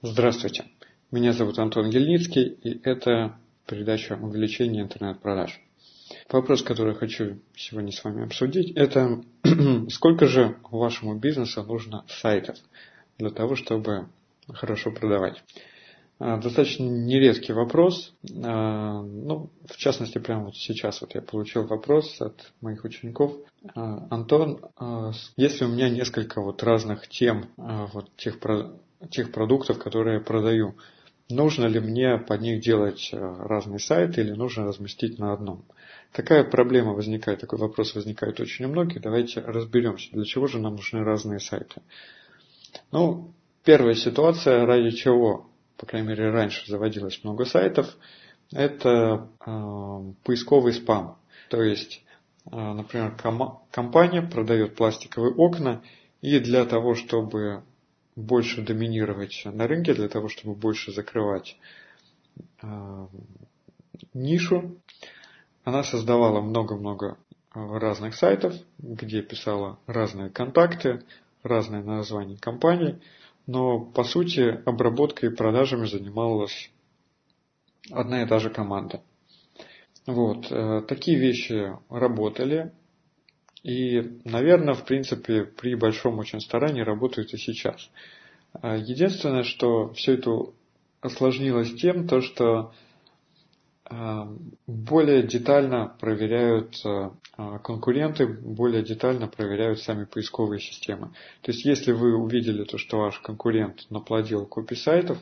Здравствуйте, меня зовут Антон Гельницкий, и это передача увеличения интернет-продаж. Вопрос, который я хочу сегодня с вами обсудить, это сколько же вашему бизнесу нужно сайтов для того, чтобы хорошо продавать. А, достаточно нередкий вопрос. А, ну, в частности, прямо вот сейчас вот я получил вопрос от моих учеников. А, Антон, если у меня несколько вот разных тем, вот тех, тех продуктов, которые я продаю, нужно ли мне под них делать разные сайты или нужно разместить на одном? Такая проблема возникает, такой вопрос возникает очень у многих. Давайте разберемся, для чего же нам нужны разные сайты. Ну, первая ситуация, ради чего по крайней мере раньше заводилось много сайтов, это э, поисковый спам. То есть, э, например, ком- компания продает пластиковые окна, и для того, чтобы больше доминировать на рынке, для того, чтобы больше закрывать э, нишу, она создавала много-много разных сайтов, где писала разные контакты, разные названия компаний – но по сути обработкой и продажами занималась одна и та же команда. Вот, э, такие вещи работали, и, наверное, в принципе, при большом очень старании работают и сейчас. Э, единственное, что все это осложнилось тем, то, что более детально проверяют э, конкуренты, более детально проверяют сами поисковые системы. То есть, если вы увидели то, что ваш конкурент наплодил копий сайтов,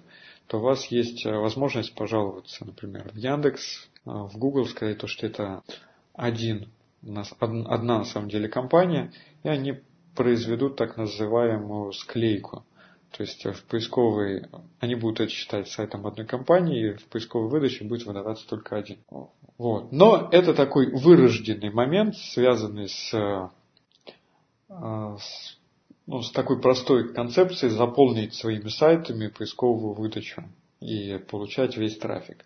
то у вас есть возможность пожаловаться, например, в Яндекс, в Google, сказать то, что это один, одна на самом деле компания, и они произведут так называемую склейку – то есть в поисковой, они будут это считать сайтом одной компании, и в поисковой выдаче будет выдаваться только один. Вот. Но это такой вырожденный момент, связанный с, э, с, ну, с такой простой концепцией заполнить своими сайтами поисковую выдачу и получать весь трафик.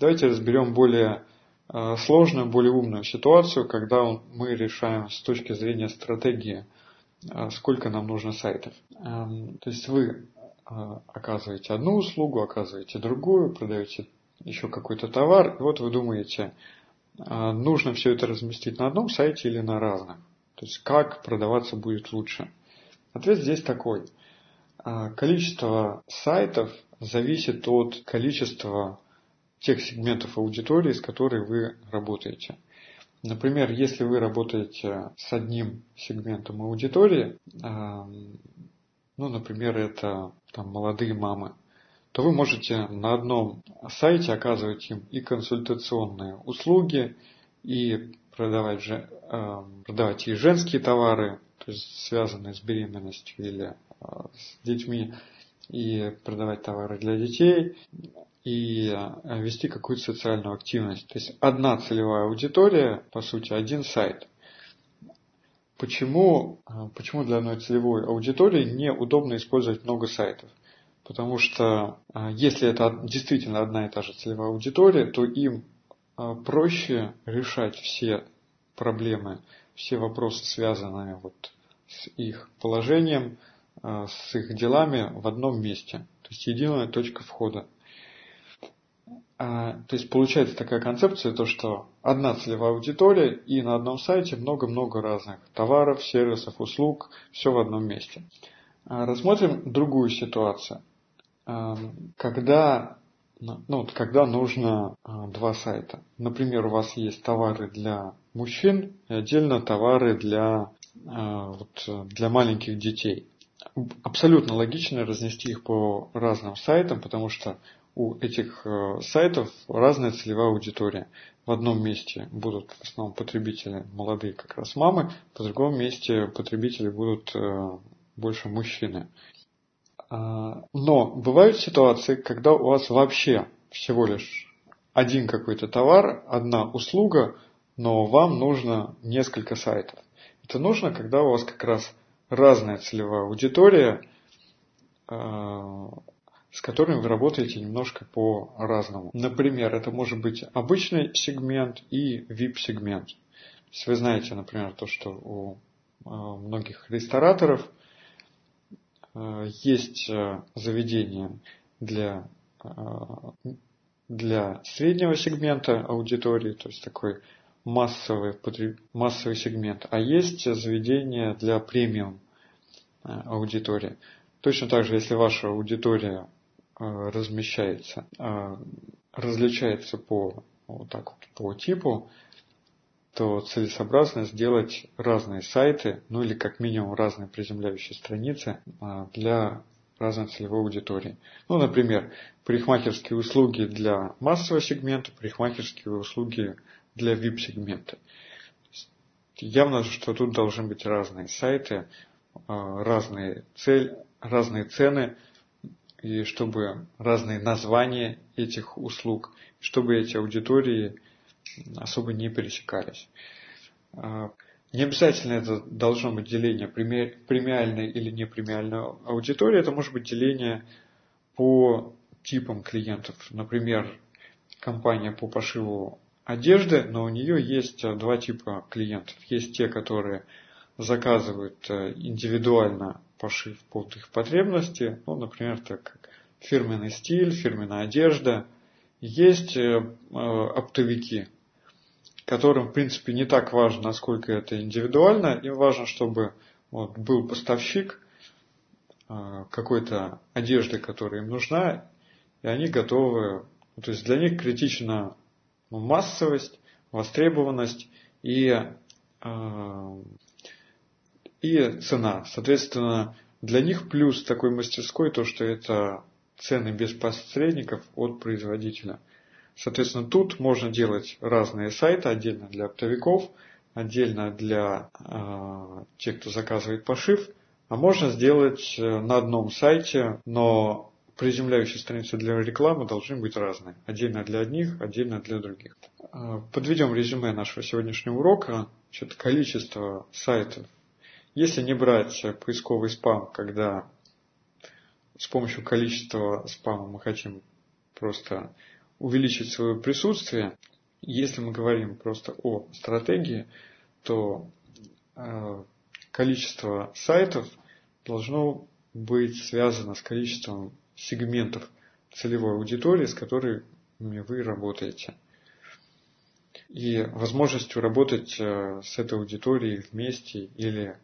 Давайте разберем более сложную, более умную ситуацию, когда мы решаем с точки зрения стратегии – а, сколько нам нужно сайтов. Эм, то есть вы а, оказываете одну услугу, оказываете другую, продаете еще какой-то товар, и вот вы думаете, нужно все это разместить на одном сайте или на разных. То есть как продаваться будет лучше. Ответ здесь такой. Количество сайтов зависит от количества тех сегментов аудитории, с которой вы работаете. Например, если вы работаете с одним сегментом аудитории, ну, например, это там, молодые мамы, то вы можете на одном сайте оказывать им и консультационные услуги, и продавать, же, продавать и женские товары, то есть связанные с беременностью или с детьми, и продавать товары для детей, и э, вести какую-то социальную активность. То есть одна целевая аудитория, по сути, один сайт. Почему, э, почему для одной целевой аудитории неудобно использовать много сайтов? Потому что э, если это действительно одна и та же целевая аудитория, то им проще решать все проблемы, все вопросы, связанные вот с их положением, с их делами в одном месте. То есть единая точка входа. А, то есть получается такая концепция, то что одна целевая аудитория и на одном сайте много-много разных товаров, сервисов, услуг, все в одном месте. А, рассмотрим другую ситуацию. А, когда, ну, вот, когда нужно два сайта. Например, у вас есть товары для мужчин и отдельно товары для, вот, для маленьких детей. Абсолютно логично разнести их по разным сайтам, потому что у этих э, сайтов разная целевая аудитория. В одном месте будут в основном потребители молодые как раз мамы, в другом месте потребители будут э, больше мужчины. А, но бывают ситуации, когда у вас вообще всего лишь один какой-то товар, одна услуга, но вам нужно несколько сайтов. Это нужно, когда у вас как раз разная целевая аудитория, э, с которыми вы работаете немножко по-разному. Например, это может быть обычный сегмент и VIP-сегмент. То есть вы знаете, например, то, что у э, многих рестораторов э, есть э, заведения для, для среднего сегмента аудитории, то есть такой массовый, массовый сегмент, а есть заведения для премиум аудитории. Точно так же, если ваша аудитория размещается, различается по вот так вот по типу, то целесообразно сделать разные сайты, ну или как минимум разные приземляющие страницы а, для разной целевой аудитории. Ну, например, парикмахерские услуги для массового сегмента, парикмахерские услуги для VIP-сегмента. Явно, что тут должны быть разные сайты, разные, цель, разные цены, и чтобы разные названия этих услуг, чтобы эти аудитории особо не пересекались. А, не обязательно это должно быть деление премиальной или непремиальной аудитории, это может быть деление по типам клиентов. Например, компания по пошиву одежды, но у нее есть два типа клиентов. Есть те, которые заказывают э, индивидуально пошив под их потребности, ну, например, так как фирменный стиль, фирменная одежда. Есть э, э, оптовики, которым, в принципе, не так важно, насколько это индивидуально, им важно, чтобы вот, был поставщик э, какой-то одежды, которая им нужна, и они готовы, ну, то есть для них критична массовость, востребованность и и цена. Соответственно, для них плюс такой мастерской то, что это цены без посредников от производителя. Соответственно, тут можно делать разные сайты, отдельно для оптовиков, отдельно для э, тех, кто заказывает пошив, а можно сделать э, на одном сайте, но приземляющие страницы для рекламы должны быть разные. Отдельно для одних, отдельно для других. Э, подведем резюме нашего сегодняшнего урока. Значит, количество сайтов если не брать поисковый спам, когда с помощью количества спама мы хотим просто увеличить свое присутствие, если мы говорим просто о стратегии, то э, количество сайтов должно быть связано с количеством сегментов целевой аудитории, с которой вы работаете. И возможностью работать э, с этой аудиторией вместе или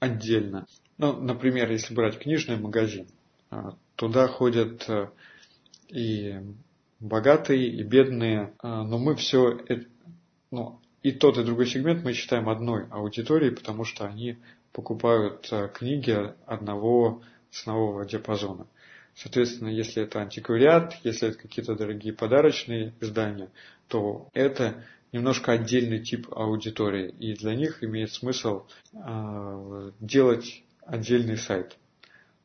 отдельно. Ну, например, если брать книжный магазин, а, туда ходят э, и богатые, и бедные, а, но мы все, ну, и тот, и другой сегмент мы считаем одной аудиторией, потому что они покупают э, книги одного ценового диапазона. Соответственно, если это антиквариат, если это какие-то дорогие подарочные издания, то это немножко отдельный тип аудитории, и для них имеет смысл э, делать отдельный сайт.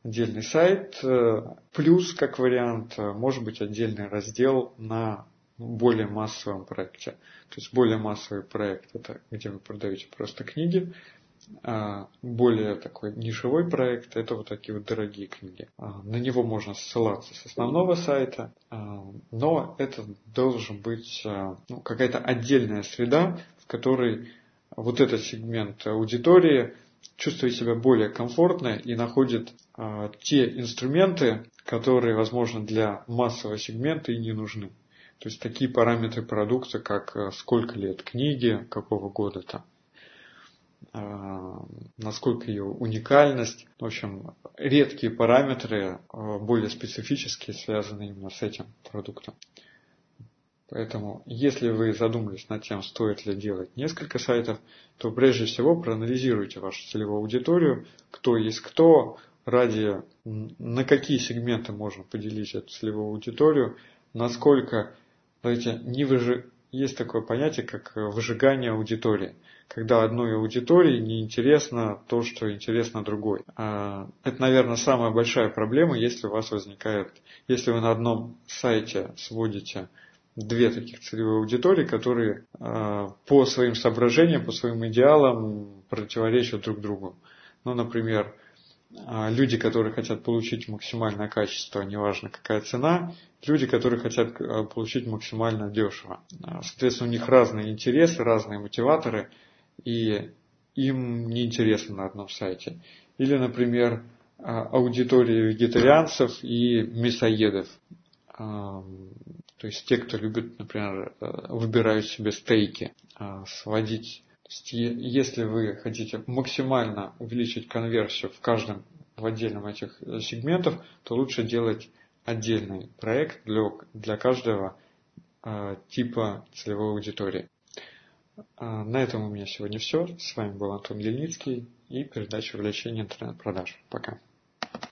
Отдельный сайт, э, плюс, как вариант, э, может быть отдельный раздел на более массовом проекте. То есть более массовый проект это где вы продаете просто книги, а, более такой нишевой проект – это вот такие вот дорогие книги. А, на него можно ссылаться с основного сайта, а, но это должен быть ну, какая-то отдельная среда, в которой вот этот сегмент аудитории чувствует себя более комфортно и находит те инструменты, которые, возможно, для массового сегмента и не нужны. То есть такие параметры продукта, как сколько лет книги, какого года там а, насколько ее уникальность. В общем, редкие параметры, а, более специфические, связаны именно с этим продуктом. Поэтому, если вы задумались над тем, стоит ли делать несколько сайтов, то прежде всего проанализируйте вашу целевую аудиторию, кто есть кто, ради на какие сегменты можно поделить эту целевую аудиторию, насколько, знаете, не выжи... есть такое понятие, как выжигание аудитории – когда одной аудитории неинтересно то, что интересно другой. А, это, наверное, самая большая проблема, если у вас возникает, если вы на одном сайте сводите две таких целевые аудитории, которые а, по своим соображениям, по своим идеалам противоречат друг другу. Ну, например, люди, которые хотят получить максимальное качество, неважно какая цена, люди, которые хотят получить максимально дешево. Соответственно, у них разные интересы, разные мотиваторы – и им неинтересно на одном сайте. Или, например, аудитории вегетарианцев и мясоедов. То есть те, кто любит, например, выбирают себе стейки, сводить если вы хотите максимально увеличить конверсию в каждом в отдельном этих сегментов, то лучше делать отдельный проект для, для каждого э, типа целевой аудитории. Э, на этом у меня сегодня все. С вами был Антон Ельницкий и передача увлечения интернет-продаж. Пока.